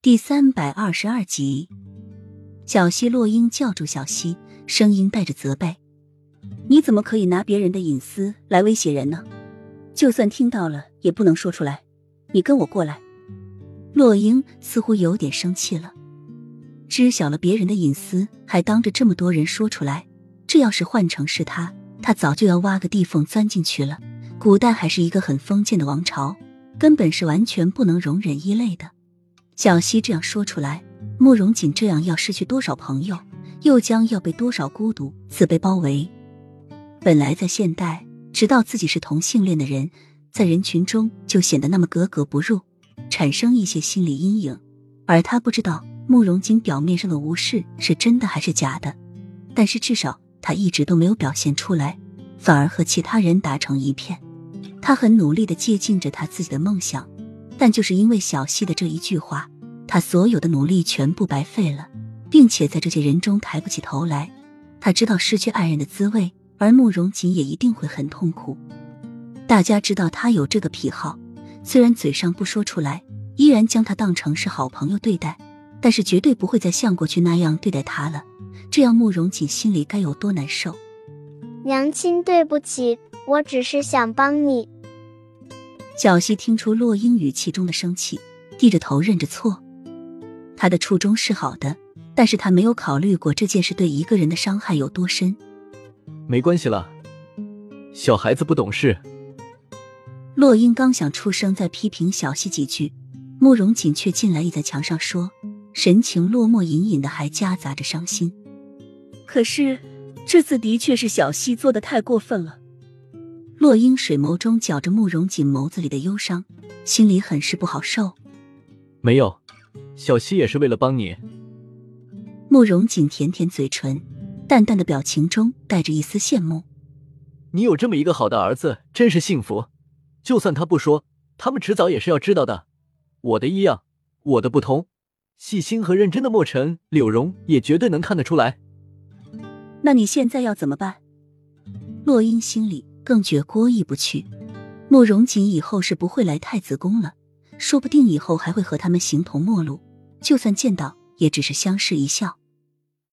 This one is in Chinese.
第三百二十二集，小西洛英叫住小西，声音带着责备：“你怎么可以拿别人的隐私来威胁人呢？就算听到了，也不能说出来。你跟我过来。”洛英似乎有点生气了，知晓了别人的隐私，还当着这么多人说出来，这要是换成是他，他早就要挖个地缝钻进去了。古代还是一个很封建的王朝，根本是完全不能容忍异类的。小溪这样说出来，慕容锦这样要失去多少朋友，又将要被多少孤独自卑包围？本来在现代，知道自己是同性恋的人，在人群中就显得那么格格不入，产生一些心理阴影。而他不知道慕容锦表面上的无视是真的还是假的，但是至少他一直都没有表现出来，反而和其他人打成一片。他很努力的接近着他自己的梦想。但就是因为小溪的这一句话，他所有的努力全部白费了，并且在这些人中抬不起头来。他知道失去爱人的滋味，而慕容锦也一定会很痛苦。大家知道他有这个癖好，虽然嘴上不说出来，依然将他当成是好朋友对待，但是绝对不会再像过去那样对待他了。这样慕容锦心里该有多难受？娘亲，对不起，我只是想帮你。小溪听出洛英语气中的生气，低着头认着错。他的初衷是好的，但是他没有考虑过这件事对一个人的伤害有多深。没关系了，小孩子不懂事。洛英刚想出声再批评小溪几句，慕容锦却进来倚在墙上说，神情落寞，隐隐的还夹杂着伤心。可是这次的确是小溪做的太过分了。洛英水眸中搅着慕容锦眸子里的忧伤，心里很是不好受。没有，小溪也是为了帮你。慕容锦舔舔嘴唇，淡淡的表情中带着一丝羡慕。你有这么一个好的儿子，真是幸福。就算他不说，他们迟早也是要知道的。我的异样，我的不同，细心和认真的墨尘、柳荣也绝对能看得出来。那你现在要怎么办？洛英心里。更觉过意不去，慕容锦以后是不会来太子宫了，说不定以后还会和他们形同陌路，就算见到，也只是相视一笑。